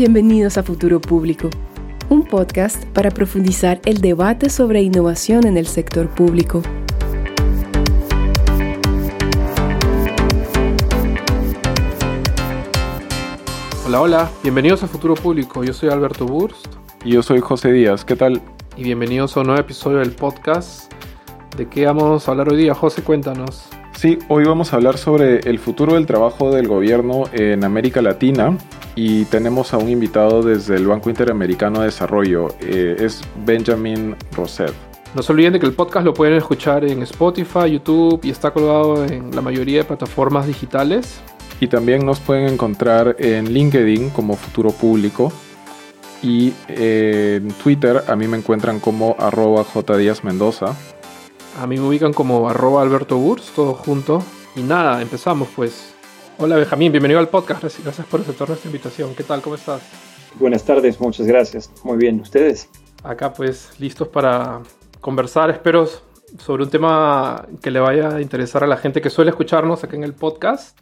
Bienvenidos a Futuro Público, un podcast para profundizar el debate sobre innovación en el sector público. Hola, hola, bienvenidos a Futuro Público. Yo soy Alberto Burst. Y yo soy José Díaz. ¿Qué tal? Y bienvenidos a un nuevo episodio del podcast. ¿De qué vamos a hablar hoy día? José, cuéntanos. Sí, hoy vamos a hablar sobre el futuro del trabajo del gobierno en América Latina y tenemos a un invitado desde el Banco Interamericano de Desarrollo, eh, es Benjamin Roset. No se olviden de que el podcast lo pueden escuchar en Spotify, YouTube y está colgado en la mayoría de plataformas digitales. Y también nos pueden encontrar en LinkedIn como Futuro Público y en Twitter a mí me encuentran como arroba Mendoza. A mí me ubican como arroba Alberto Burs, todo junto. Y nada, empezamos pues. Hola Benjamín, bienvenido al podcast. Gracias por aceptar nuestra invitación. ¿Qué tal? ¿Cómo estás? Buenas tardes, muchas gracias. Muy bien, ¿ustedes? Acá pues listos para conversar, espero, sobre un tema que le vaya a interesar a la gente que suele escucharnos acá en el podcast.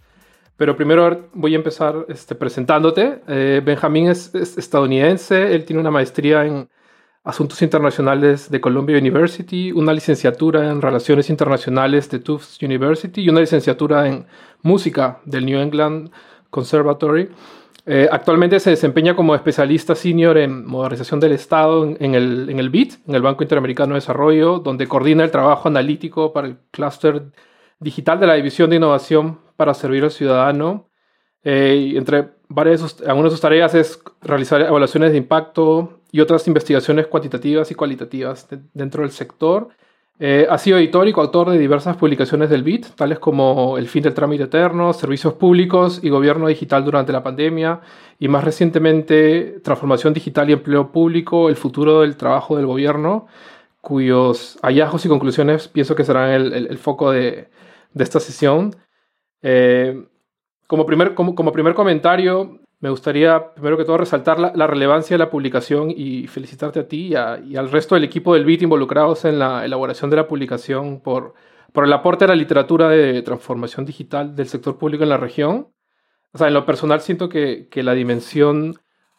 Pero primero voy a empezar este, presentándote. Eh, Benjamín es, estadounidense, él tiene una maestría en Asuntos Internacionales de Columbia University, una licenciatura en Relaciones Internacionales de Tufts University y una licenciatura en Música del New England Conservatory. Eh, actualmente se desempeña como especialista senior en modernización del Estado en, el, en el BID, en el Banco Interamericano de Desarrollo, donde coordina el trabajo analítico para el clúster digital de la División de Innovación para Servir al Ciudadano. Eh, entre varias, algunas de sus tareas es realizar evaluaciones de impacto, y otras investigaciones cuantitativas y cualitativas dentro del sector. Eh, ha sido editor y coautor de diversas publicaciones del BIT, tales como El fin del trámite eterno, Servicios públicos y Gobierno digital durante la pandemia, y más recientemente Transformación digital y empleo público, el futuro del trabajo del gobierno, cuyos hallazgos y conclusiones pienso que serán el, foco de, esta sesión. Eh, como, primer, como, como primer comentario, me gustaría, primero que todo, resaltar la, relevancia de la publicación y felicitarte a ti y, al resto del equipo del BIT involucrados en la elaboración de la publicación por, por el aporte a la literatura de transformación digital del sector público en la región. O sea, en lo personal siento que, la dimensión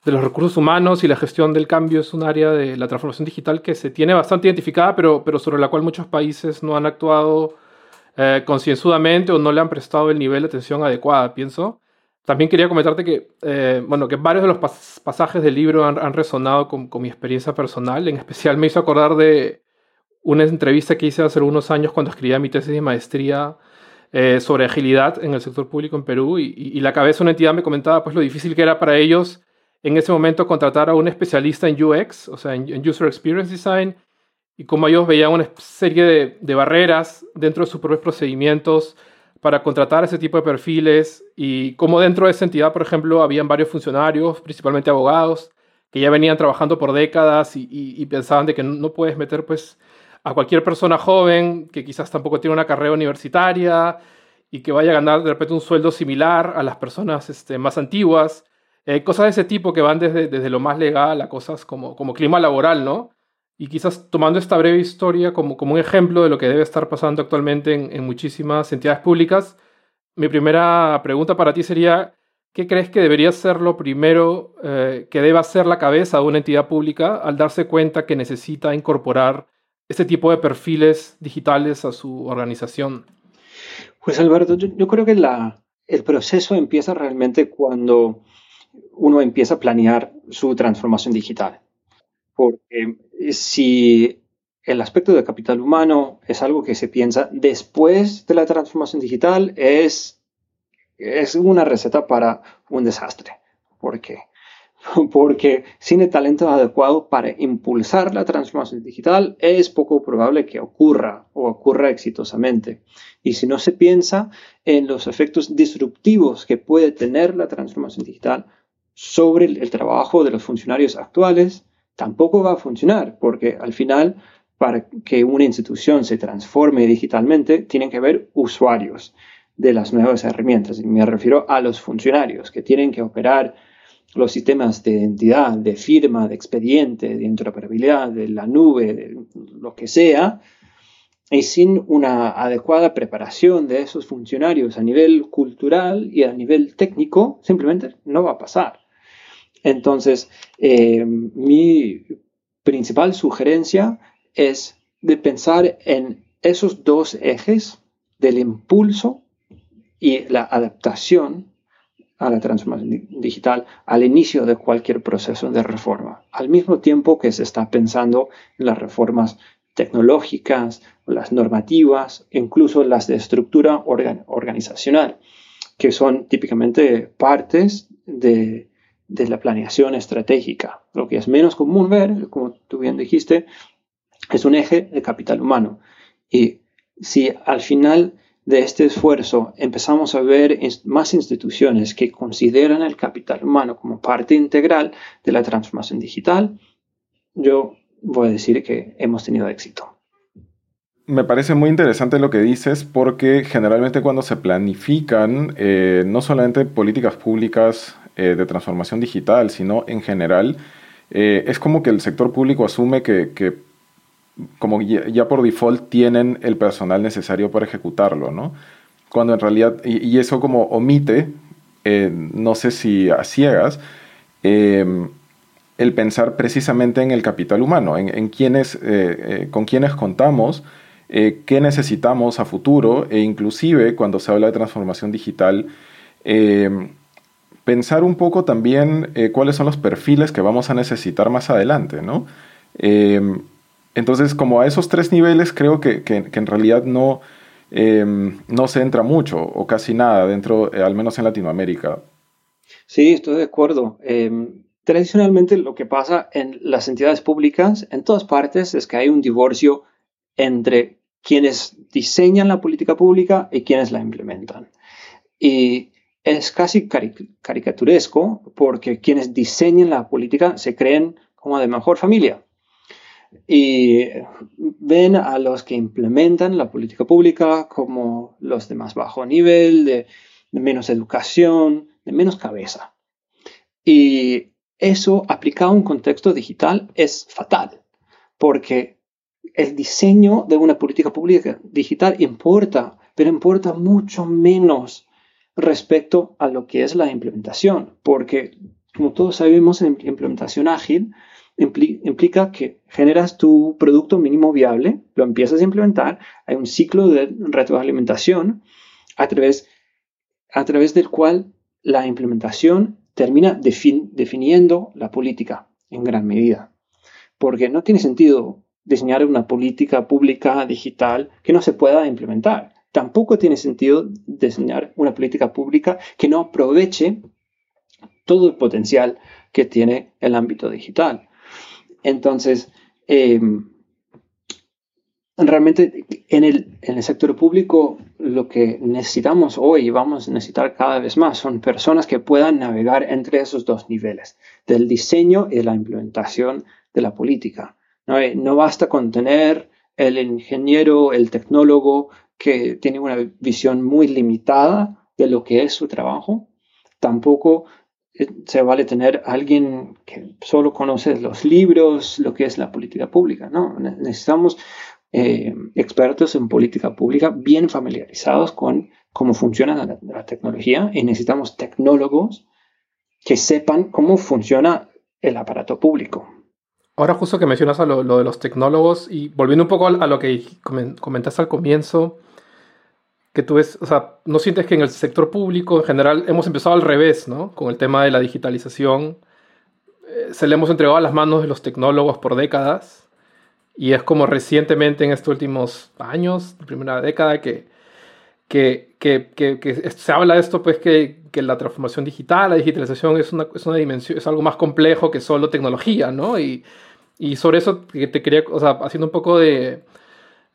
de los recursos humanos y la gestión del cambio es un área de la transformación digital que se tiene bastante identificada, pero, pero sobre la cual muchos países no han actuado eh, concienzudamente o no le han prestado el nivel de atención adecuada, pienso. También quería comentarte que, eh, bueno, que varios de los pasajes del libro han, resonado con, mi experiencia personal. En especial me hizo acordar de una entrevista que hice hace unos años cuando escribía mi tesis de maestría eh, sobre agilidad en el sector público en Perú y, la cabeza de una entidad me comentaba pues lo difícil que era para ellos en ese momento contratar a un especialista en UX, o sea, en, User Experience Design, y cómo ellos veían una serie de, de barreras dentro de sus propios procedimientos para contratar ese tipo de perfiles y como dentro de esa entidad, por ejemplo, habían varios funcionarios, principalmente abogados, que ya venían trabajando por décadas y, pensaban de que no puedes meter pues a cualquier persona joven que quizás tampoco tiene una carrera universitaria y que vaya a ganar de repente un sueldo similar a las personas este, más antiguas. Eh, cosas de ese tipo que van desde, desde lo más legal a cosas como, como clima laboral, ¿no? Y quizás tomando esta breve historia como, como un ejemplo de lo que debe estar pasando actualmente en, muchísimas entidades públicas, mi primera pregunta para ti sería, ¿qué crees que debería ser lo primero eh, que debe hacer la cabeza de una entidad pública al darse cuenta que necesita incorporar este tipo de perfiles digitales a su organización? Pues Alberto, yo, creo que el proceso empieza realmente cuando uno empieza a planear su transformación digital porque si el aspecto de capital humano es algo que se piensa después de la transformación digital, es, es una receta para un desastre. ¿Por qué? Porque sin el talento adecuado para impulsar la transformación digital es poco probable que ocurra o ocurra exitosamente. Y si no se piensa en los efectos disruptivos que puede tener la transformación digital sobre el trabajo de los funcionarios actuales, tampoco va a funcionar, porque al final, para que una institución se transforme digitalmente, tienen que haber usuarios de las nuevas herramientas. Y me refiero a los funcionarios que tienen que operar los sistemas de identidad, de firma, de expediente, de interoperabilidad, de la nube, de lo que sea, y sin una adecuada preparación de esos funcionarios a nivel cultural y a nivel técnico, simplemente no va a pasar. Entonces, eh, mi principal sugerencia es de pensar en esos dos ejes del impulso y la adaptación a la transformación digital al inicio de cualquier proceso de reforma, al mismo tiempo que se está pensando en las reformas tecnológicas, las normativas, incluso las de estructura organizacional, que son típicamente partes de, de la planeación estratégica. Lo que es menos común ver, como tú bien dijiste, es un eje de capital humano. Y si al final de este esfuerzo empezamos a ver más instituciones que consideran el capital humano como parte integral de la transformación digital, yo voy a decir que hemos tenido éxito. Me parece muy interesante lo que dices porque generalmente cuando se planifican eh, no solamente políticas públicas eh, de transformación digital, sino en general, eh, es como que el sector público asume que, como ya, por default tienen el personal necesario para ejecutarlo, ¿no? Cuando en realidad, y, eso como omite, eh, no sé si a ciegas, em, el pensar precisamente en el capital humano, en, con quiénes contamos, qué necesitamos a futuro e inclusive cuando se habla de transformación digital, em, pensar un poco también cuáles son los perfiles que vamos a necesitar más adelante, ¿no? Em, entonces, como a esos tres niveles, creo que, en realidad no, em, no se entra mucho o casi nada dentro, eh, al menos en Latinoamérica. Sí, estoy de acuerdo. Em, tradicionalmente lo que pasa en las entidades públicas en todas partes es que hay un divorcio entre quienes diseñan la política pública y quienes la implementan. Y es casi caricaturesco porque quienes diseñan la política se creen como de mejor familia y ven a los que implementan la política pública como los de más bajo nivel, de, menos educación, de menos cabeza. Y eso aplicado a un contexto digital es fatal, porque el diseño de una política pública digital importa, pero importa mucho menos respecto a lo que es la implementación, porque como todos sabemos, en implementación ágil implica que generas tu producto mínimo viable, lo empiezas a implementar, hay un ciclo de retroalimentación a través, a través del cual la implementación termina definiendo la política en gran medida. Porque no tiene sentido diseñar una política pública digital que no se pueda implementar. Tampoco tiene sentido diseñar una política pública que no aproveche todo el potencial que tiene el ámbito digital. Entonces, em, realmente en el, sector público lo que necesitamos hoy y vamos a necesitar cada vez más son personas que puedan navegar entre esos dos niveles, del diseño y la implementación de la política. No, eh, no basta con tener el ingeniero, el tecnólogo que tiene una visión muy limitada de lo que es su trabajo. Tampoco se vale tener alguien que solo conoce los libros, lo que es la política pública, ¿no? Necesitamos eh, expertos en política pública bien familiarizados con cómo funciona la, tecnología y necesitamos tecnólogos que sepan cómo funciona el aparato público. Ahora justo que mencionas a lo, de los tecnólogos y volviendo un poco a, a lo que comentaste al comienzo, que tú ves, o sea, no sientes que en el sector público en general hemos empezado al revés, ¿no? Con el tema de la digitalización. Eh, se le hemos entregado a las manos de los tecnólogos por décadas y es como recientemente en estos últimos años, primera década, que, que, que, que, se habla de esto, pues que, la transformación digital, la digitalización es una, es una dimensión, es algo más complejo que solo tecnología, ¿no? Y, y sobre eso te quería, o sea, haciendo un poco de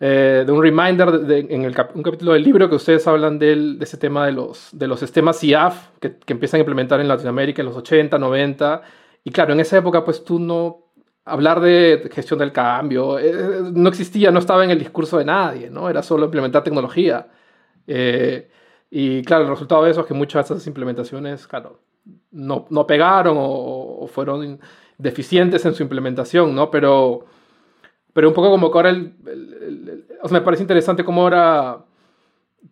eh, de un reminder en el un capítulo del libro que ustedes hablan de ese tema de los, de los sistemas IAF que, que, empiezan a implementar en Latinoamérica en los 80, 90. Y claro, en esa época pues tú no... Hablar de gestión del cambio eh, no existía, no estaba en el discurso de nadie, ¿no? Era solo implementar tecnología. Eh, y claro, el resultado de eso es que muchas de esas implementaciones, claro, no, no pegaron o, o fueron deficientes en su implementación, ¿no? Pero pero un poco como que ahora el, o sea, me parece interesante cómo ahora,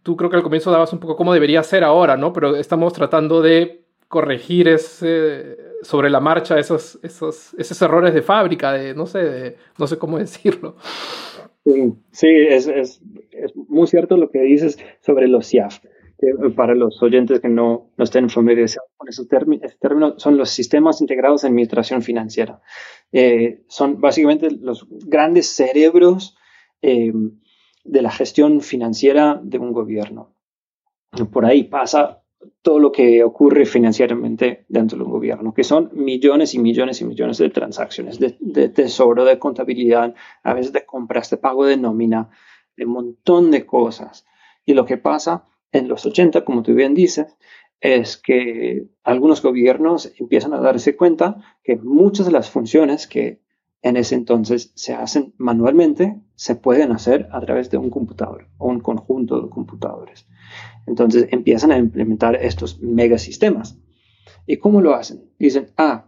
tú creo que al comienzo dabas un poco cómo debería ser ahora, ¿no? Pero estamos tratando de corregir ese, sobre la marcha esos, esos, esos errores de fábrica, de no sé, no sé cómo decirlo. Sí, es, es, es, muy cierto lo que dices sobre los CIAF. Para los oyentes que no, no estén familiarizados con esos términos, son los sistemas integrados de administración financiera. Eh, son básicamente los grandes cerebros eh, de la gestión financiera de un gobierno. Por ahí pasa todo lo que ocurre financieramente dentro de un gobierno, que son millones y millones y millones de transacciones de, tesoro, de contabilidad, a veces de compras, de pago de nómina, de un montón de cosas. Y lo que pasa en los 80, como tú bien dices, es que algunos gobiernos empiezan a darse cuenta que muchas de las funciones que en ese entonces se hacen manualmente se pueden hacer a través de un computador o un conjunto de computadores. Entonces empiezan a implementar estos megasistemas. ¿Y cómo lo hacen? Dicen, ah,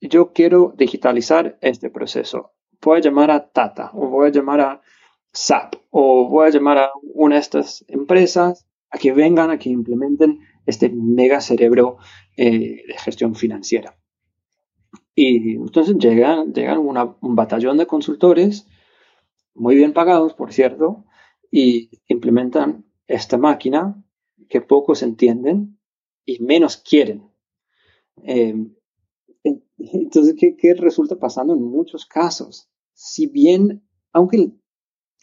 yo quiero digitalizar este proceso. Voy a llamar a Tata o voy a llamar a SAP o voy a llamar a una de estas empresas a que vengan, a que implementen este mega cerebro eh, de gestión financiera. Y entonces llegan, llegan un batallón de consultores, muy bien pagados, por cierto, y implementan esta máquina que pocos entienden y menos quieren. Em, entonces, ¿qué, resulta pasando en muchos casos? Si bien, aunque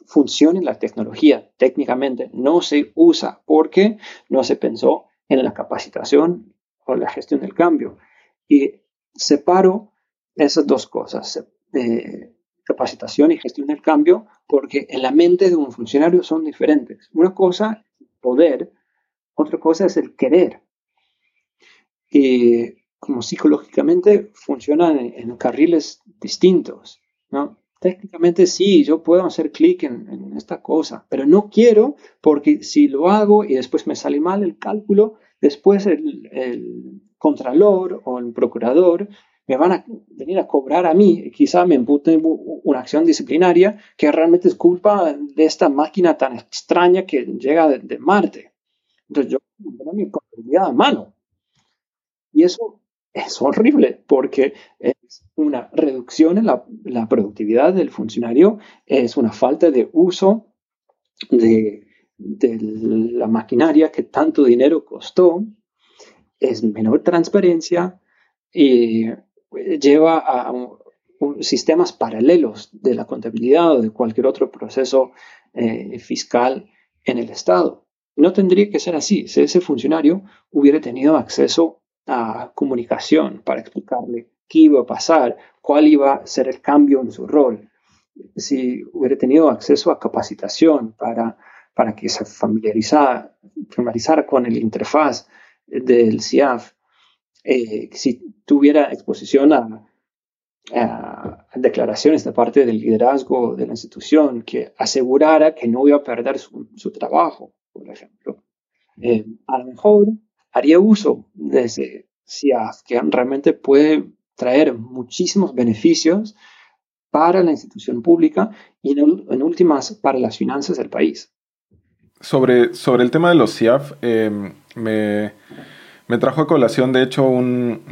funcione la tecnología técnicamente, no se usa porque no se pensó en la capacitación o la gestión del cambio. Y separo esas dos cosas, eh, capacitación y gestión del cambio, porque en la mente de un funcionario son diferentes. Una cosa es poder, otra cosa es el querer. Y como psicológicamente funcionan en, carriles distintos, ¿no? Técnicamente sí, yo puedo hacer clic en, esta cosa, pero no quiero porque si lo hago y después me sale mal el cálculo, después el, el contralor o el procurador me van a venir a cobrar a mí, quizá me imputen una acción disciplinaria que realmente es culpa de esta máquina tan extraña que llega de, Marte. Entonces yo tengo mi contabilidad a mano. Y eso es horrible porque una reducción en la, productividad del funcionario, es una falta de uso de, de la maquinaria que tanto dinero costó, es menor transparencia y lleva a sistemas paralelos de la contabilidad o de cualquier otro proceso eh, fiscal en el Estado. No tendría que ser así. Si ese funcionario hubiera tenido acceso a comunicación para explicarle qué iba a pasar, cuál iba a ser el cambio en su rol, si hubiera tenido acceso a capacitación para, para que se familiarizara, familiarizara con el interfaz del CIAF, eh, si tuviera exposición a, declaraciones de parte del liderazgo de la institución que asegurara que no iba a perder su, trabajo, por ejemplo. Eh, a lo mejor haría uso de ese CIAF que realmente puede traer muchísimos beneficios para la institución pública y en, últimas para las finanzas del país. Sobre, sobre el tema de los CIAF, eh, me, me trajo a colación, de hecho, un,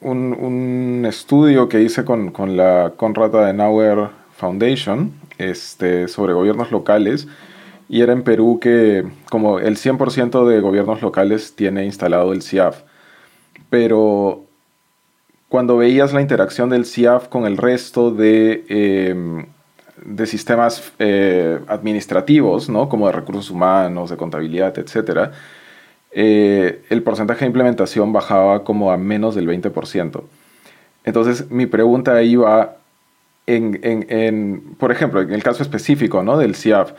un, estudio que hice con, con, la Conrad Adenauer Foundation este, sobre gobiernos locales. Y era en Perú que como el 100% de gobiernos locales tiene instalado el CIAF. Pero cuando veías la interacción del CIAF con el resto de, em, de sistemas eh, administrativos, ¿no? como de recursos humanos, de contabilidad, etcétera, eh, el porcentaje de implementación bajaba como a menos del 20%. Entonces mi pregunta ahí va en, por ejemplo, en el caso específico ¿no? del CIAF,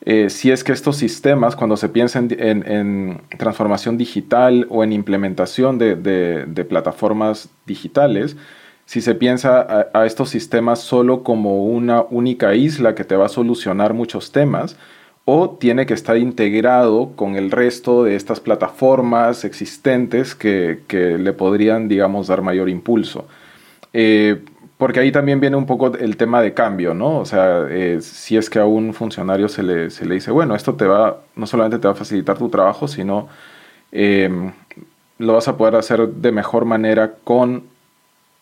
eh, si es que estos sistemas, cuando se piensa en, transformación digital o en implementación de, plataformas digitales, si se piensa a, estos sistemas solo como una única isla que te va a solucionar muchos temas, o tiene que estar integrado con el resto de estas plataformas existentes que, le podrían, digamos, dar mayor impulso. Eh, porque ahí también viene un poco el tema de cambio, ¿no? O sea, eh, si es que a un funcionario se le, dice, bueno, esto te va, no solamente te va a facilitar tu trabajo, sino em, lo vas a poder hacer de mejor manera con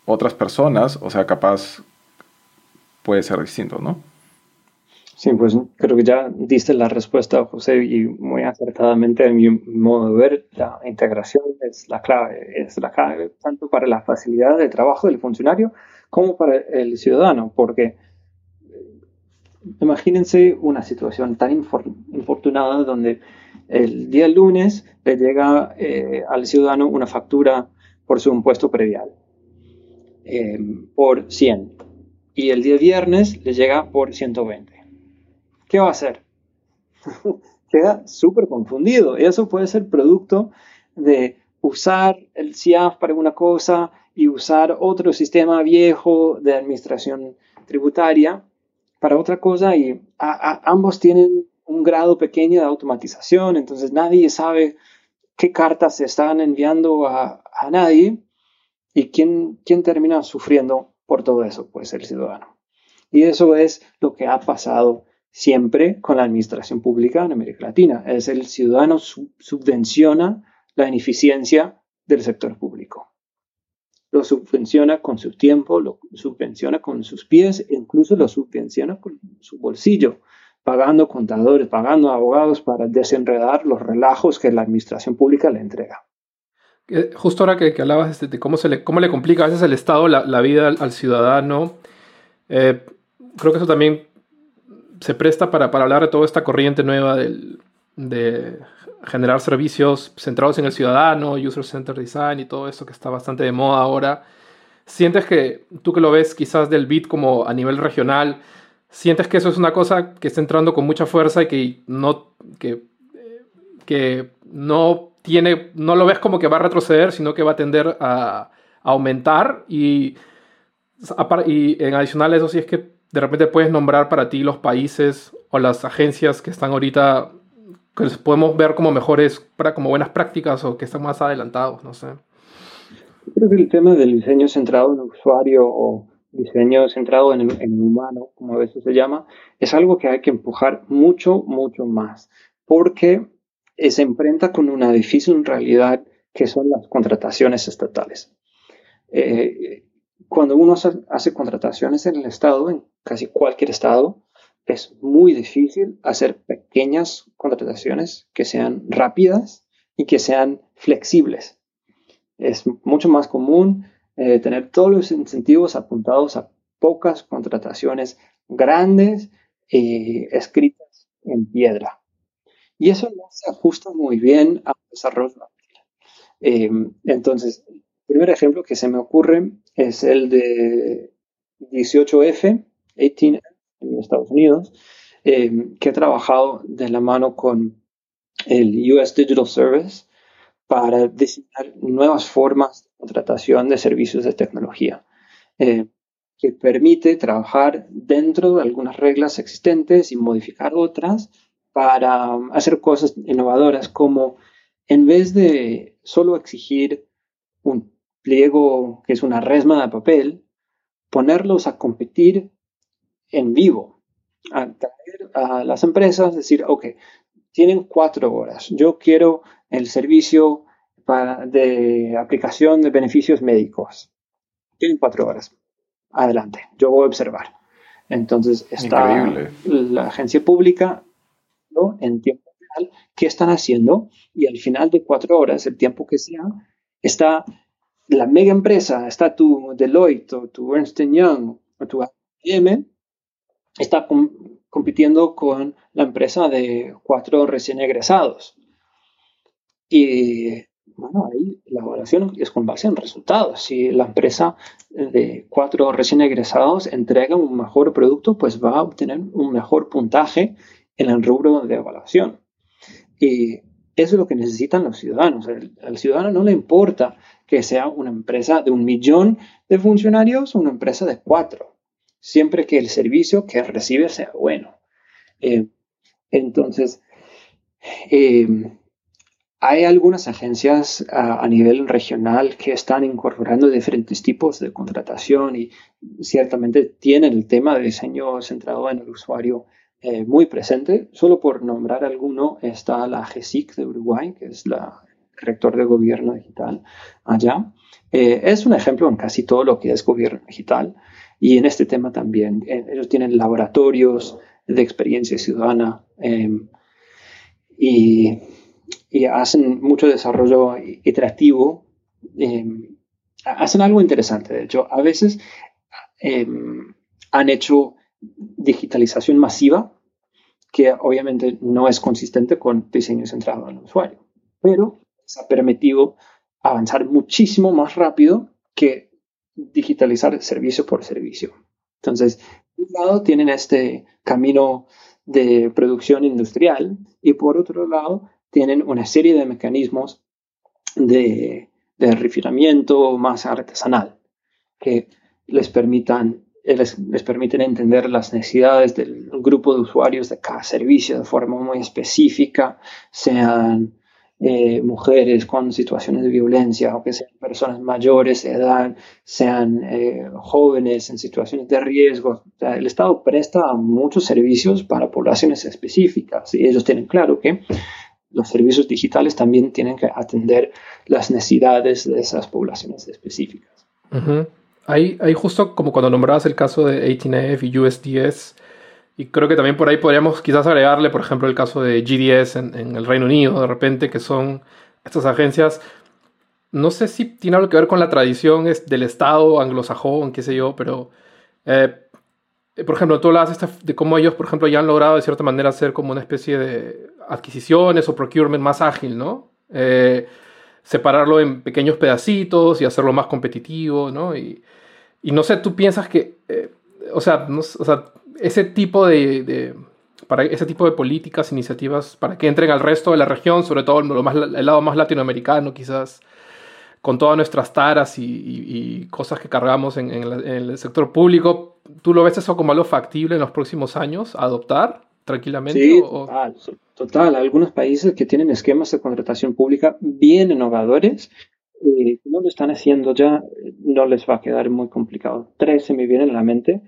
otras personas, o sea, capaz puede ser distinto, ¿no? Sí, pues creo que ya diste la respuesta, José, y muy acertadamente en mi modo de ver, la integración es la clave, es la clave tanto para la facilidad de trabajo del funcionario como para el ciudadano, porque imagínense una situación tan infortunada donde el día lunes le llega eh, al ciudadano una factura por su impuesto predial eh, por 100 y el día viernes le llega por 120. ¿Qué va a hacer? Queda súper confundido. Eso puede ser producto de usar el CIAF para una cosa y usar otro sistema viejo de administración tributaria para otra cosa y ambos tienen un grado pequeño de automatización, entonces nadie sabe qué cartas se están enviando a, nadie y quién, quién termina sufriendo por todo eso, pues el ciudadano. Y eso es lo que ha pasado siempre con la administración pública en América Latina. Es el ciudadano subvenciona la ineficiencia del sector público lo subvenciona con su tiempo, lo subvenciona con sus pies, incluso lo subvenciona con su bolsillo, pagando contadores, pagando abogados para desenredar los relajos que la administración pública le entrega. Justo ahora que, hablabas de cómo, se le, cómo le complica a veces el Estado la, vida al, ciudadano, eh, creo que eso también se presta para, para hablar de toda esta corriente nueva del, de generar servicios centrados en el ciudadano, user centered design y todo eso que está bastante de moda ahora. ¿Sientes que tú que lo ves quizás del bit como a nivel regional, sientes que eso es una cosa que está entrando con mucha fuerza y que no, que, que no tiene, no lo ves como que va a retroceder, sino que va a tender a, aumentar y, y en adicional a eso sí es que de repente puedes nombrar para ti los países o las agencias que están ahorita que podemos ver como mejores, como buenas prácticas o que están más adelantados, no sé. Creo que el tema del diseño centrado en el usuario o diseño centrado en el, humano, como a veces se llama, es algo que hay que empujar mucho, mucho más, porque se enfrenta con una difícil realidad que son las contrataciones estatales. Eh, cuando uno hace contrataciones en el Estado, en casi cualquier Estado, es muy difícil hacer pequeñas contrataciones que sean rápidas y que sean flexibles. Es mucho más común eh, tener todos los incentivos apuntados a pocas contrataciones grandes y escritas en piedra. Y eso no se ajusta muy bien a desarrollo. Eh, entonces, el primer ejemplo que se me ocurre es el de 18F, 18F en Estados Unidos, eh, que ha trabajado de la mano con el US Digital Service para diseñar nuevas formas de contratación de servicios de tecnología, eh, que permite trabajar dentro de algunas reglas existentes y modificar otras para hacer cosas innovadoras como en vez de solo exigir un pliego que es una resma de papel, ponerlos a competir en vivo, a traer a las empresas, decir, ok, tienen cuatro horas, yo quiero el servicio para, de aplicación de beneficios médicos. Tienen cuatro horas. Adelante, yo voy a observar. Entonces está la agencia pública ¿no? en tiempo real, qué están haciendo y al final de cuatro horas, el tiempo que sea, está la mega empresa, está tu Deloitte o tu Ernst Young o tu IBM está compitiendo con la empresa de cuatro recién egresados. Y bueno, ahí la evaluación es con base en resultados. Si la empresa de cuatro recién egresados entrega un mejor producto, pues va a obtener un mejor puntaje en el rubro de evaluación. Y eso es lo que necesitan los ciudadanos. al ciudadano no le importa que sea una empresa de un millón de funcionarios o una empresa de cuatro siempre que el servicio que recibe sea bueno. Eh, entonces, eh, hay algunas agencias a, nivel regional que están incorporando diferentes tipos de contratación y ciertamente tienen el tema de diseño centrado en el usuario eh, muy presente. Solo por nombrar alguno está la GESIC de Uruguay, que es la director de gobierno digital allá. Es un ejemplo en casi todo lo que es gobierno digital y en este tema también. Eh, ellos tienen laboratorios de experiencia ciudadana em, y, y, hacen mucho desarrollo iterativo. Em, hacen algo interesante, de hecho, a veces em, han hecho digitalización masiva, que obviamente no es consistente con diseño centrado en el usuario, pero se ha permitido avanzar muchísimo más rápido que digitalizar servicio por servicio. Entonces, por un lado tienen este camino de producción industrial y por otro lado tienen una serie de mecanismos de, de refinamiento más artesanal que les permitan les, les, permiten entender las necesidades del grupo de usuarios de cada servicio de forma muy específica, sean eh, mujeres con situaciones de violencia o que sean personas mayores de edad, sean eh, jóvenes en situaciones de riesgo. el Estado presta muchos servicios para poblaciones específicas y ellos tienen claro que los servicios digitales también tienen que atender las necesidades de esas poblaciones específicas. Ahí, justo como cuando nombrabas el caso de 18F y USDS, y creo que también por ahí podríamos quizás agregarle, por ejemplo, el caso de GDS en, el Reino Unido, de repente, que son estas agencias. No sé si tiene algo que ver con la tradición del Estado anglosajón, qué sé yo, pero. Eh, por ejemplo, tú hablas de cómo ellos, por ejemplo, ya han logrado de cierta manera hacer como una especie de adquisiciones o procurement más ágil, ¿no? Eh, separarlo en pequeños pedacitos y hacerlo más competitivo, ¿no? Y, y no sé, tú piensas que, eh, o, sea, no, o sea, ese tipo de, para ese tipo de políticas, iniciativas, para que entren al resto de la región, sobre todo lo más, el lado más latinoamericano, quizás, con todas nuestras taras y, cosas que cargamos en, el sector público, ¿tú lo ves eso como algo factible en los próximos años, adoptar tranquilamente? Sí, total, total. Algunos países que tienen esquemas de contratación pública bien innovadores, eh, no lo están haciendo ya, no les va a quedar muy complicado. Tres se me vienen a la mente.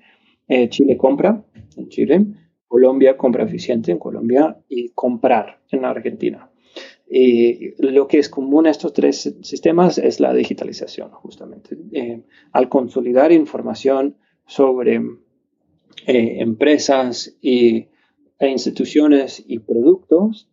Eh, Chile compra en Chile, Colombia compra eficiente en Colombia y comprar en Argentina. Y lo que es común a estos tres sistemas es la digitalización, justamente. Eh, al consolidar información sobre eh, empresas y, e instituciones y productos,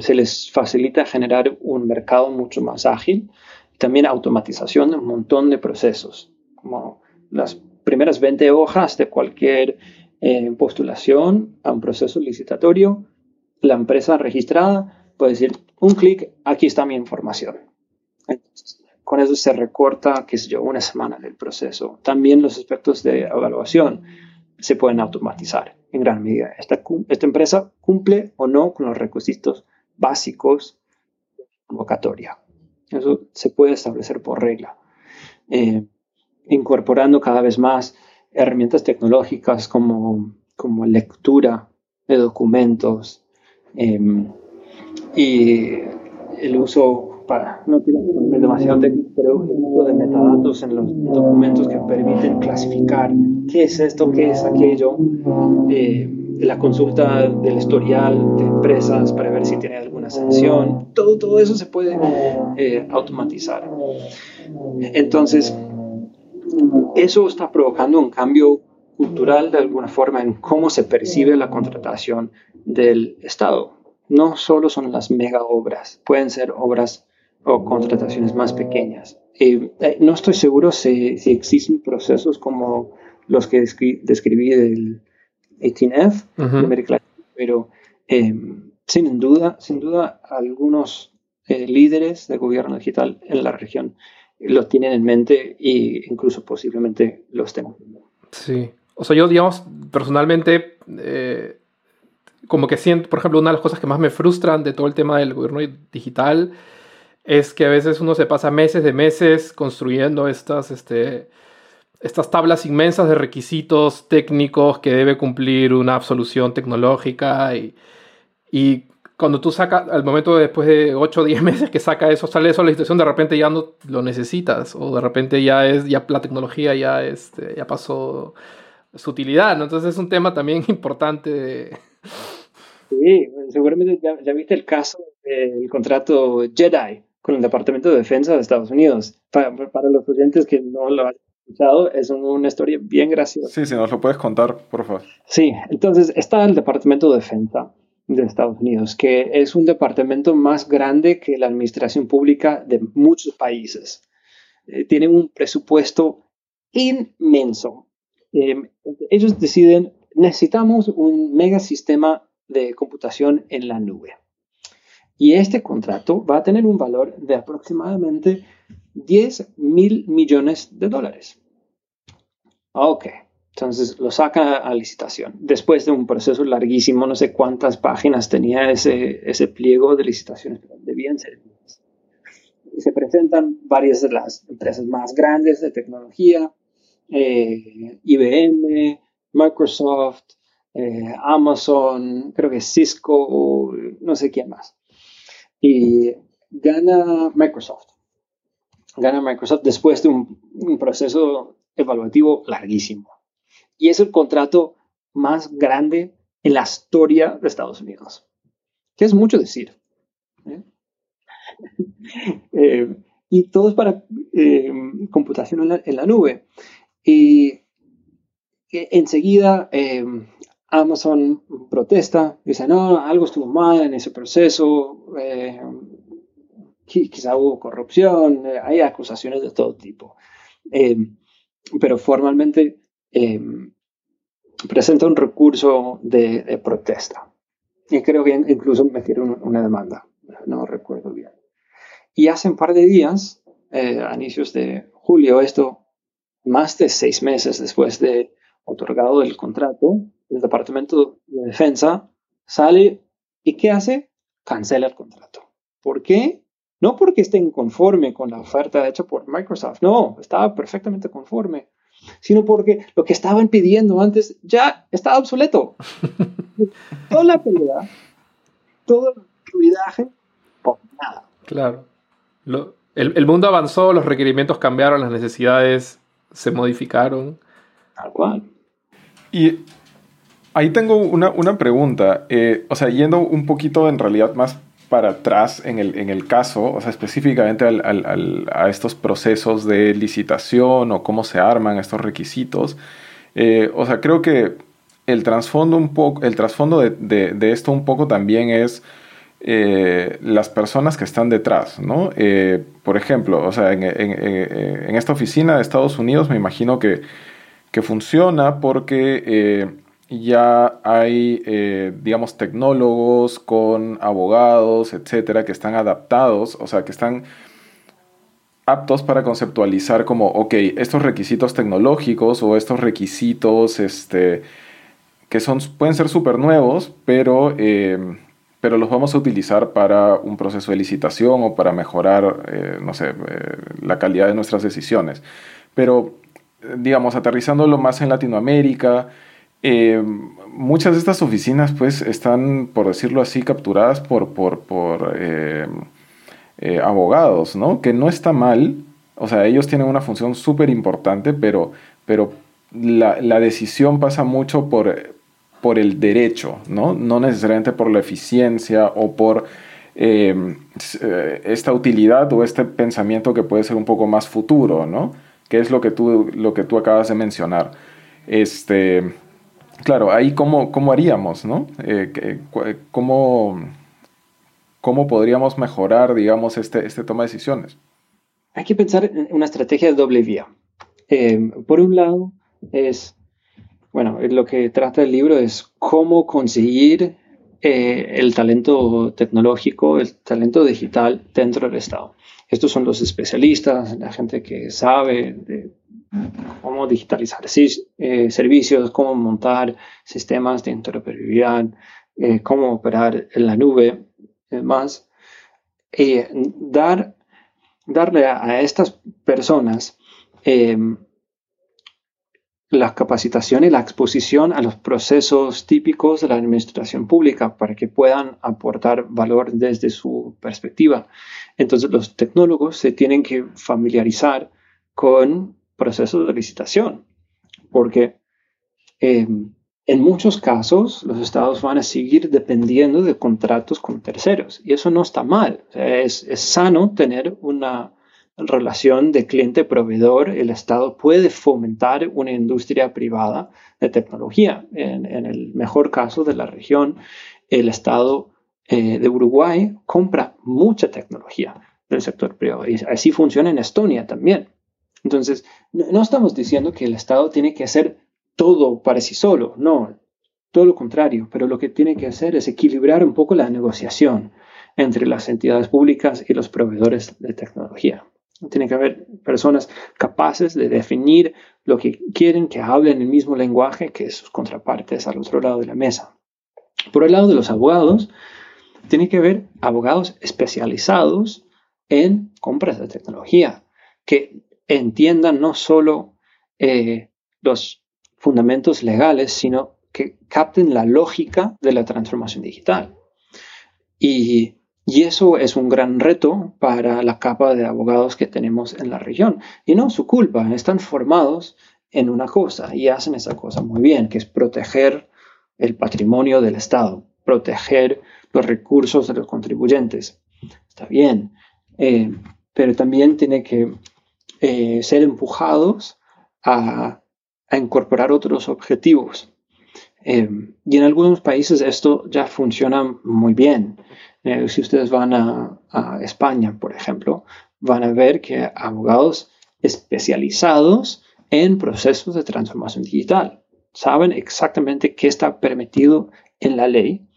se les facilita generar un mercado mucho más ágil. También automatización de un montón de procesos, como las primeras 20 hojas de cualquier eh, postulación a un proceso licitatorio, la empresa registrada puede decir, un clic, aquí está mi información. con eso se recorta, qué sé yo, una semana del proceso. También los aspectos de evaluación se pueden automatizar en gran medida. Esta, esta empresa cumple o no con los requisitos básicos de convocatoria. Eso se puede establecer por regla. Eh, incorporando cada vez más herramientas tecnológicas como, como lectura de documentos em, y el uso para, no quiero ser demasiado técnico, pero el uso de metadatos en los documentos que permiten clasificar qué es esto, qué es aquello, eh, la consulta del historial de empresas para ver si tiene alguna sanción, todo, todo eso se puede eh, automatizar. Entonces, eso está provocando un cambio cultural de alguna forma en cómo se percibe la contratación del Estado. No solo son las mega obras, pueden ser obras o contrataciones más pequeñas. Eh, no estoy seguro si, existen procesos como los que describí del 18F, pero eh, sin duda, sin duda algunos eh, líderes de gobierno digital en la región lo tienen en mente e incluso posiblemente lo estén. Sí. O sea, yo, digamos, personalmente, eh, como que siento, por ejemplo, una de las cosas que más me frustran de todo el tema del gobierno digital es que a veces uno se pasa meses de meses construyendo estas, este, estas tablas inmensas de requisitos técnicos que debe cumplir una absolución tecnológica y, y cuando tú sacas, al momento de después de 8 o 10 meses que saca eso, sale eso a la situación, de repente ya no lo necesitas, o de repente ya es, ya la tecnología ya, este, ya pasó su utilidad, ¿no? Entonces es un tema también importante Sí, seguramente ya, viste el caso del contrato Jedi con el Departamento de Defensa de Estados Unidos. Para, los oyentes que no lo han escuchado, es una historia bien graciosa. Sí, si nos lo puedes contar, por favor. Sí, entonces está el Departamento de Defensa de Estados Unidos, que es un departamento más grande que la administración pública de muchos países. Eh, tienen un presupuesto inmenso. Em, ellos deciden, necesitamos un mega sistema de computación en la nube. Y este contrato va a tener un valor de aproximadamente 10 mil millones de dólares. Ok, entonces lo saca a licitación. Después de un proceso larguísimo, no sé cuántas páginas tenía ese, ese pliego de licitaciones, pero debían ser se presentan varias de las empresas más grandes de tecnología, eh, IBM, Microsoft, eh, Amazon, creo que Cisco, no sé quién más. Y gana Microsoft. Gana Microsoft después de un, proceso evaluativo larguísimo. Y es el contrato más grande en la historia de Estados Unidos. Que es mucho decir. ¿eh? y todo es para computación en la, nube. Y enseguida Amazon protesta, dice, no, algo estuvo mal en ese proceso, eh, quizá hubo corrupción, eh, hay acusaciones de todo tipo. Eh, pero formalmente presenta un recurso de, protesta. Y creo que incluso metieron una demanda, no recuerdo bien. Y hace un par de días, a inicios de julio, esto, más de seis meses después de otorgado el contrato, el Departamento de Defensa sale y ¿qué hace? Cancela el contrato. ¿Por qué? No porque esté inconforme con la oferta hecha por Microsoft, no, estaba perfectamente conforme, sino porque lo que estaban pidiendo antes ya estaba obsoleto. Toda la pelea, todo el cuidaje, por nada. Claro. el, el mundo avanzó, los requerimientos cambiaron, las necesidades se modificaron. Tal cual. Y Ahí tengo una, pregunta. Eh, o sea, yendo un poquito en realidad más para atrás en el, en el caso, o sea, específicamente a estos procesos de licitación o cómo se arman estos requisitos. Eh, o sea, creo que el trasfondo un poco, el trasfondo de, esto un poco también es eh, las personas que están detrás, ¿no? por ejemplo, o sea, en, en, esta oficina de Estados Unidos me imagino que, que funciona porque ya hay, eh, digamos, tecnólogos con abogados, etcétera, que están adaptados, o sea, que están aptos para conceptualizar como, ok, estos requisitos tecnológicos o estos requisitos, este, que son, pueden ser súper nuevos, pero, eh, pero los vamos a utilizar para un proceso de licitación o para mejorar, eh, no sé, la calidad de nuestras decisiones. Pero, digamos, aterrizándolo más en Latinoamérica, eh, muchas de estas oficinas pues están, por decirlo así, capturadas por, por, por eh, eh, abogados, ¿no? Que no está mal, o sea, ellos tienen una función súper importante, pero, pero la, la, decisión pasa mucho por, por el derecho, ¿no? No necesariamente por la eficiencia o por esta utilidad o este pensamiento que puede ser un poco más futuro, ¿no? Que es lo que tú, lo que tú acabas de mencionar. Este, Claro, ahí cómo, cómo haríamos, ¿no? Eh, cómo, ¿Cómo podríamos mejorar, digamos, este, este toma de decisiones? Hay que pensar en una estrategia de doble vía. Eh, por un lado, es, bueno, lo que trata el libro es cómo conseguir eh, el talento tecnológico, el talento digital dentro del Estado. Estos son los especialistas, la gente que sabe cómo digitalizar eh, servicios, cómo montar sistemas de interoperabilidad, eh, cómo operar en la nube, demás. Y dar, darle a, estas personas em, la capacitación y la exposición a los procesos típicos de la administración pública para que puedan aportar valor desde su perspectiva. Entonces los tecnólogos se tienen que familiarizar con proceso de licitación, porque eh, en muchos casos los estados van a seguir dependiendo de contratos con terceros y eso no está mal. es, es, sano tener una relación de cliente-proveedor. El estado puede fomentar una industria privada de tecnología. En, el mejor caso de la región, el estado eh, de Uruguay compra mucha tecnología del sector privado y así funciona en Estonia también. Entonces, no estamos diciendo que el estado tiene que hacer todo para sí solo, no, todo lo contrario, pero lo que tiene que hacer es equilibrar un poco la negociación entre las entidades públicas y los proveedores de tecnología. Tiene que haber personas capaces de definir lo que quieren, que hablen el mismo lenguaje que sus contrapartes al otro lado de la mesa. Por el lado de los abogados, tiene que haber abogados especializados en compras de tecnología, que entiendan no solo eh, los fundamentos legales, sino que capten la lógica de la transformación digital. Y, eso es un gran reto para la capa de abogados que tenemos en la región. Y no su culpa, están formados en una cosa y hacen esa cosa muy bien, que es proteger el patrimonio del Estado, proteger los recursos de los contribuyentes. Está bien, eh, pero también tiene que eh, ser empujados a a incorporar otros objetivos. Eh, y en algunos países esto ya funciona muy bien. Eh, si ustedes van a, España, por ejemplo, van a ver que abogados especializados en procesos de transformación digital saben exactamente qué está permitido en la ley,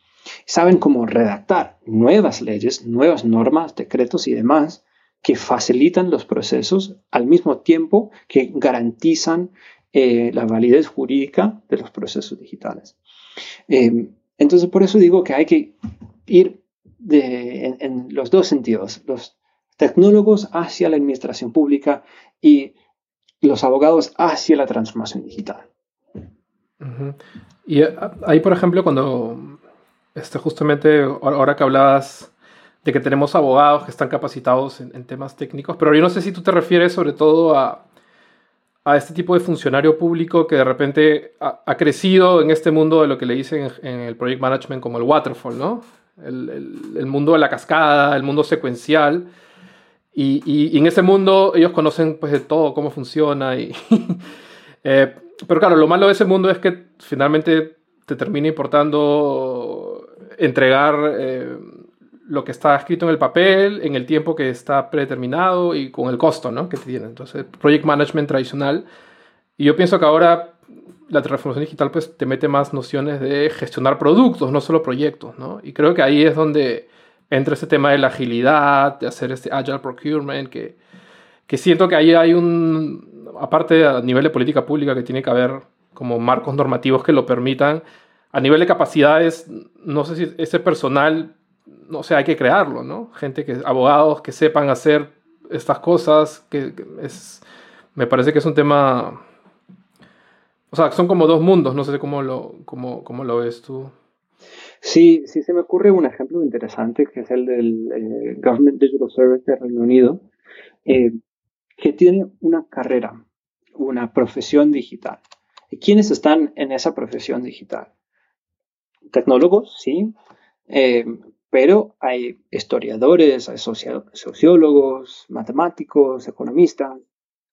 saben cómo redactar nuevas leyes, nuevas normas, decretos y demás que facilitan los procesos al mismo tiempo que garantizan eh, la validez jurídica de los procesos digitales. Eh, entonces, por eso digo que hay que ir en, los dos sentidos, los tecnólogos hacia la administración pública y los abogados hacia la transformación digital. Y eh, ahí, por ejemplo, cuando este, justamente ahora que hablabas de que tenemos abogados que están capacitados en, temas técnicos, pero yo no sé si tú te refieres sobre todo a, a este tipo de funcionario público que de repente ha, crecido en este mundo de lo que le dicen en, el project management como el waterfall, ¿no? El, mundo de la cascada, el mundo secuencial. Y, en ese mundo ellos conocen pues de todo, cómo funciona. Y eh, pero claro, lo malo de ese mundo es que finalmente te termina importando entregar eh, lo que está escrito en el papel, en el tiempo que está predeterminado y con el costo ¿no? que tiene. Entonces, project management tradicional. Y yo pienso que ahora la transformación digital pues te mete más nociones de gestionar productos, no solo proyectos, ¿no? Y creo que ahí es donde entra ese tema de la agilidad, de hacer este agile procurement, que, que siento que ahí hay un, aparte a nivel de política pública, que tiene que haber como marcos normativos que lo permitan. A nivel de capacidades, no sé si ese personal no sé, hay que crearlo, ¿no? Gente que, abogados que sepan hacer estas cosas, que, es, me parece que es un tema, o sea, son como dos mundos, no sé cómo lo, cómo, cómo lo ves tú. Sí, sí se me ocurre un ejemplo interesante que es el del eh, Government Digital Service de Reino Unido, eh, que tiene una carrera, una profesión digital. ¿Y quiénes están en esa profesión digital? Tecnólogos, sí, eh, pero hay historiadores, hay sociólogos, matemáticos, economistas,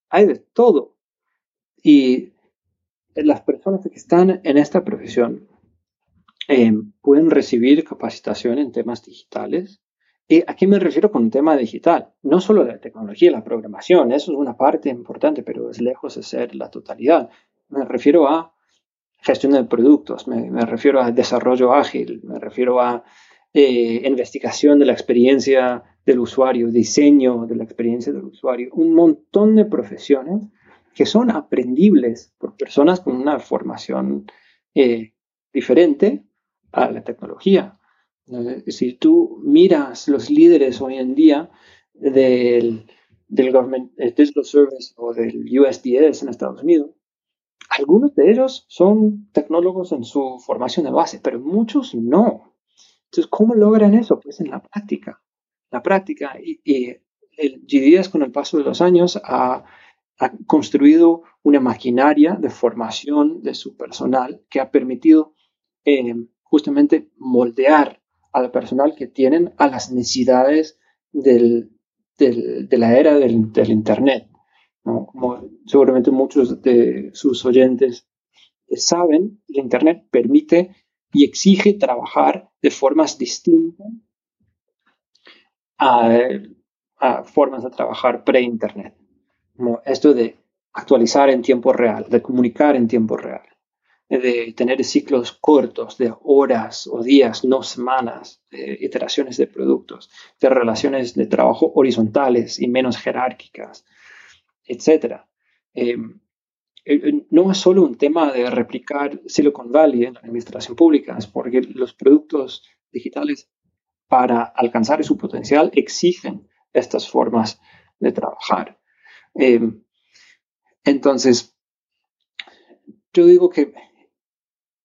hay de todo. Y las personas que están en esta profesión eh, pueden recibir capacitación en temas digitales. ¿Y a qué me refiero con un tema digital? No solo la tecnología, la programación, eso es una parte importante, pero es lejos de ser la totalidad. Me refiero a gestión de productos, me refiero a desarrollo ágil, me refiero a eh, investigación de la experiencia del usuario, diseño de la experiencia del usuario, un montón de profesiones que son aprendibles por personas con una formación eh, diferente a la tecnología. Si tú miras los líderes hoy en día del, del Government Digital Service o del USDS en Estados Unidos, algunos de ellos son tecnólogos en su formación de base, pero muchos no. Entonces, ¿cómo logran eso? Pues en la práctica. La práctica. Y, el GDS con el paso de los años ha ha construido una maquinaria de formación de su personal que ha permitido eh, justamente moldear al personal que tienen a las necesidades de la era del, Internet. Como seguramente muchos de sus oyentes saben, el Internet permite y exige trabajar de formas distintas a, formas de trabajar pre-Internet. Como esto de actualizar en tiempo real, de comunicar en tiempo real, de tener ciclos cortos de horas o días, no semanas, de iteraciones de productos, de relaciones de trabajo horizontales y menos jerárquicas, etc. eh, no es solo un tema de replicar Silicon Valley en la administración pública, porque los productos digitales para alcanzar su potencial exigen estas formas de trabajar. Eh, entonces, yo digo que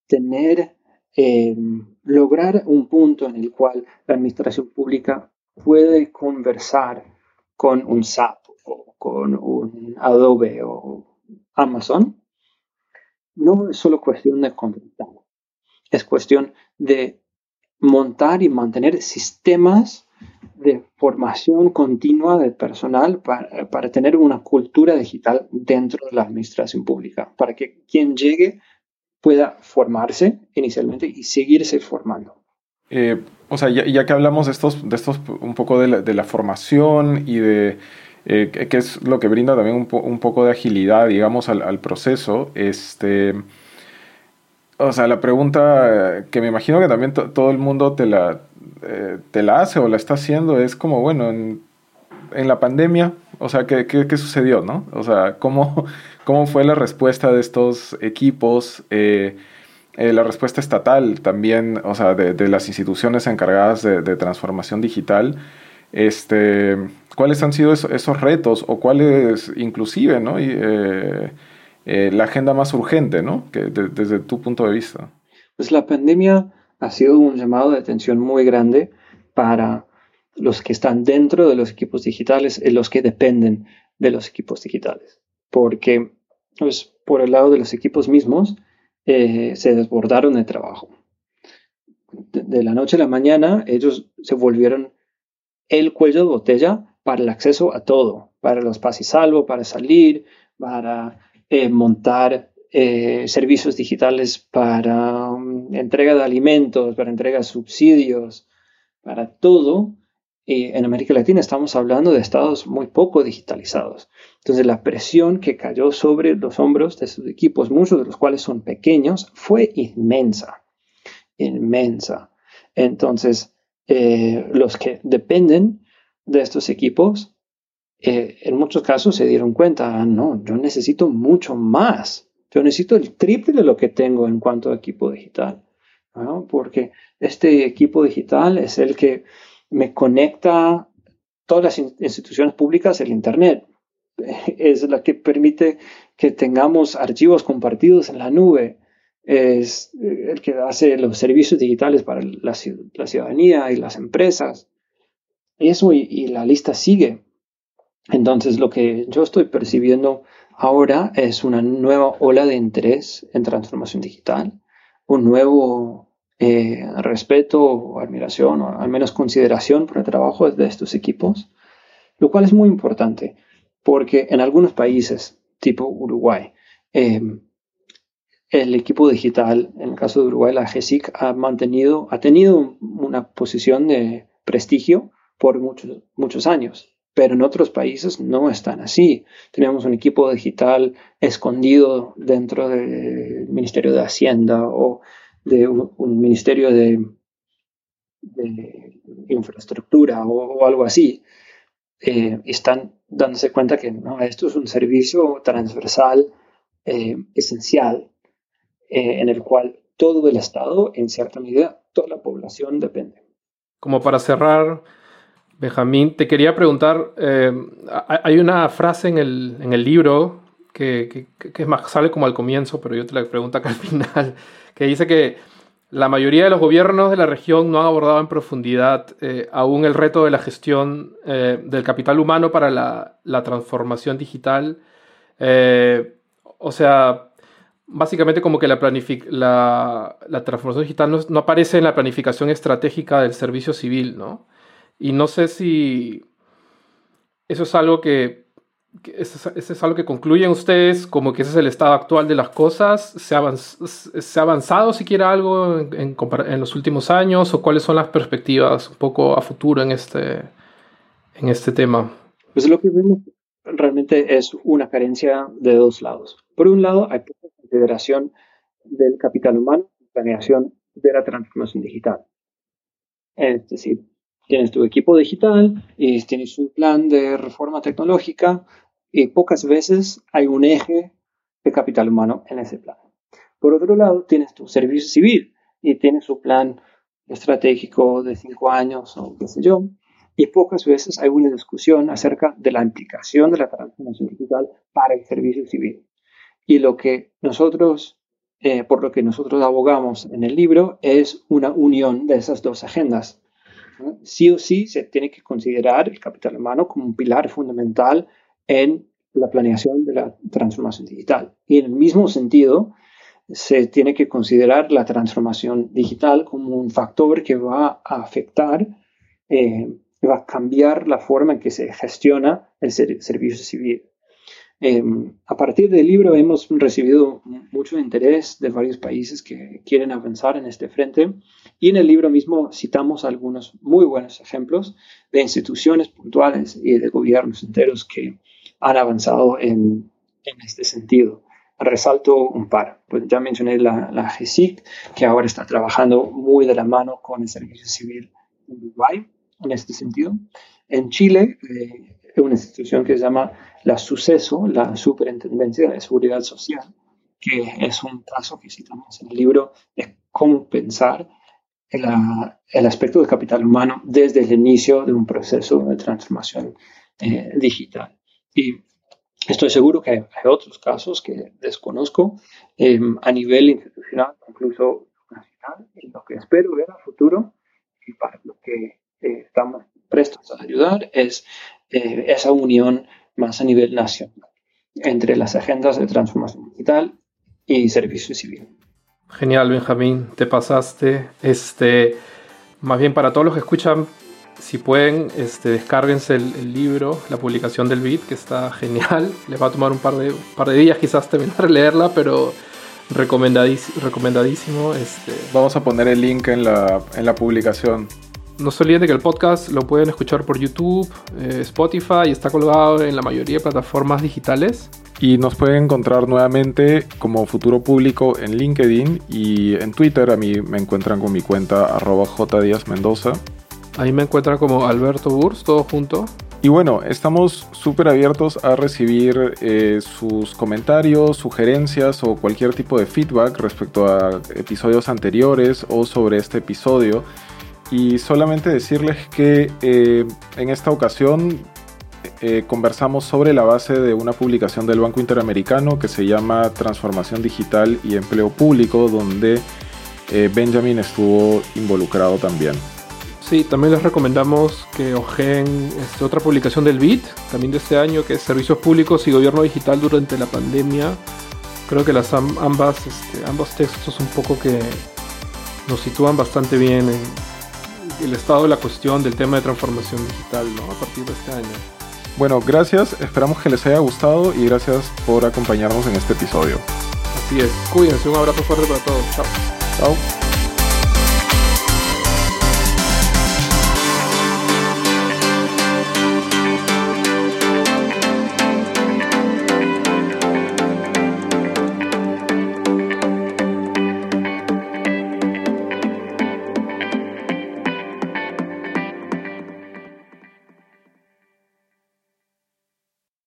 tener, eh, lograr un punto en el cual la administración pública puede conversar con un SAP o con un Adobe o Amazon, no es solo cuestión de contratar, es cuestión de montar y mantener sistemas de formación continua del personal para, para, tener una cultura digital dentro de la administración pública, para que quien llegue pueda formarse inicialmente y seguirse formando. Eh, o sea, ya, que hablamos de estos, de estos un poco de la formación y de eh, qué es lo que brinda también un, un poco de agilidad, digamos, al, proceso, este, o sea, la pregunta que me imagino que también todo el mundo te la, eh, te la hace o la está haciendo es como, bueno, en, la pandemia, o sea, ¿qué, ¿qué, qué, sucedió, no? O sea, ¿cómo, cómo fue la respuesta de estos equipos? Eh, eh, la respuesta estatal también, o sea, de, las instituciones encargadas de, transformación digital. Este, ¿Cuáles han sido esos, esos retos o cuáles inclusive, ¿no? Y, eh, eh, la agenda más urgente, ¿no? Que de, desde tu punto de vista. Pues la pandemia ha sido un llamado de atención muy grande para los que están dentro de los equipos digitales y los que dependen de los equipos digitales. Porque pues, por el lado de los equipos mismos eh, se desbordaron de trabajo. De, de, la noche a la mañana ellos se volvieron el cuello de botella para el acceso a todo, para los pas y salvo, para salir, para eh, montar eh, servicios digitales para um, entrega de alimentos, para entrega de subsidios, para todo. Eh, en América Latina estamos hablando de estados muy poco digitalizados. Entonces la presión que cayó sobre los hombros de sus equipos, muchos de los cuales son pequeños, fue inmensa, inmensa. Entonces los que dependen de estos equipos eh, en muchos casos se dieron cuenta, ah, no, yo necesito mucho más. Yo necesito el triple de lo que tengo en cuanto a equipo digital. Porque este equipo digital es el que me conecta todas las instituciones públicas, el Internet. Es la que permite que tengamos archivos compartidos en la nube. Es el que hace los servicios digitales para la, ciudadanía y las empresas. Eso y, la lista sigue. Entonces, lo que yo estoy percibiendo ahora es una nueva ola de interés en transformación digital, un nuevo eh, respeto admiración o al menos consideración por el trabajo de estos equipos, lo cual es muy importante porque en algunos países, tipo Uruguay, eh, el equipo digital, en el caso de Uruguay, la GESIC, ha mantenido, ha tenido una posición de prestigio por muchos, años pero en otros países no están así. Tenemos un equipo digital escondido dentro del Ministerio de Hacienda o de un, Ministerio de, Infraestructura o, algo así. Eh, están dándose cuenta que esto es un servicio transversal eh, esencial eh, en el cual todo el Estado, en cierta medida, toda la población depende. Como para cerrar, Benjamín, te quería preguntar, eh, hay una frase en el, en el libro que, que, más, sale como al comienzo, pero yo te la pregunto acá al final, que dice que la mayoría de los gobiernos de la región no han abordado en profundidad eh, aún el reto de la gestión del capital humano para la, la, transformación digital o sea, básicamente como que la, la, transformación digital no, aparece en la planificación estratégica del servicio civil, ¿no? Y no sé si eso es algo que, eso, es, algo que concluyen ustedes como que ese es el estado actual de las cosas. ¿Se ha, se ha avanzado siquiera algo en, en, los últimos años o cuáles son las perspectivas un poco a futuro en este, en este tema? Pues lo que vemos realmente es una carencia de dos lados. Por un lado, hay consideración del capital humano planeación de la transformación digital. Es decir, tienes tu equipo digital y tienes un plan de reforma tecnológica y pocas veces hay un eje de capital humano en ese plan. Por otro lado, tienes tu servicio civil y tienes su plan estratégico de cinco años o qué sé yo, y pocas veces hay una discusión acerca de la implicación de la transformación digital para el servicio civil. Y lo que nosotros, eh, por lo que nosotros abogamos en el libro, es una unión de esas dos agendas. Sí o sí se tiene que considerar el capital humano como un pilar fundamental en la planeación de la transformación digital. Y en el mismo sentido, se tiene que considerar la transformación digital como un factor que va a afectar eh, va a cambiar la forma en que se gestiona el servicio civil. Em, a partir del libro hemos recibido mucho interés de varios países que quieren avanzar en este frente y en el libro mismo citamos algunos muy buenos ejemplos de instituciones puntuales y de gobiernos enteros que han avanzado en, este sentido. Resalto un par. Pues ya mencioné la, la que ahora está trabajando muy de la mano con el servicio civil Uruguay en este sentido. En Chile, eh, una institución que se llama la Suceso, la Superintendencia de Seguridad Social, que es un caso que citamos en el libro de cómo pensar el, el aspecto del capital humano desde el inicio de un proceso de transformación eh, digital. Y estoy seguro que hay, otros casos que desconozco eh, a nivel institucional, incluso nacional, y lo que espero ver a futuro y para lo que eh, estamos prestos a ayudar es eh, esa unión más a nivel nacional entre las agendas de transformación digital y servicio civil. Genial, Benjamín, te pasaste. Este, más bien para todos los que escuchan, si pueden, este, descárguense el, libro, la publicación del BIT, que está genial. Les va a tomar un par de, par de días quizás terminar de leerla, pero recomendadísimo. recomendadísimo este. Vamos a poner el link en la, en la publicación. No se olviden que el podcast lo pueden escuchar por YouTube, eh, Spotify y está colgado en la mayoría de plataformas digitales. Y nos pueden encontrar nuevamente como Futuro Público en LinkedIn y en Twitter. A mí me encuentran con mi cuenta arroba Mendoza. Ahí me encuentran como Alberto Burs, todo junto. Y bueno, estamos súper abiertos a recibir eh, sus comentarios, sugerencias o cualquier tipo de feedback respecto a episodios anteriores o sobre este episodio. Y solamente decirles que eh, en esta ocasión eh, conversamos sobre la base de una publicación del Banco Interamericano que se llama Transformación Digital y Empleo Público, donde eh, Benjamin estuvo involucrado también. Sí, también les recomendamos que ojen este, otra publicación del BIT, también de este año, que es Servicios Públicos y Gobierno Digital durante la pandemia. Creo que las ambas, este, ambos textos un poco que nos sitúan bastante bien en, el estado de la cuestión del tema de transformación digital ¿no? a partir de este año. Bueno, gracias, esperamos que les haya gustado y gracias por acompañarnos en este episodio. Así es, cuídense, un abrazo fuerte para todos, chao. Chao.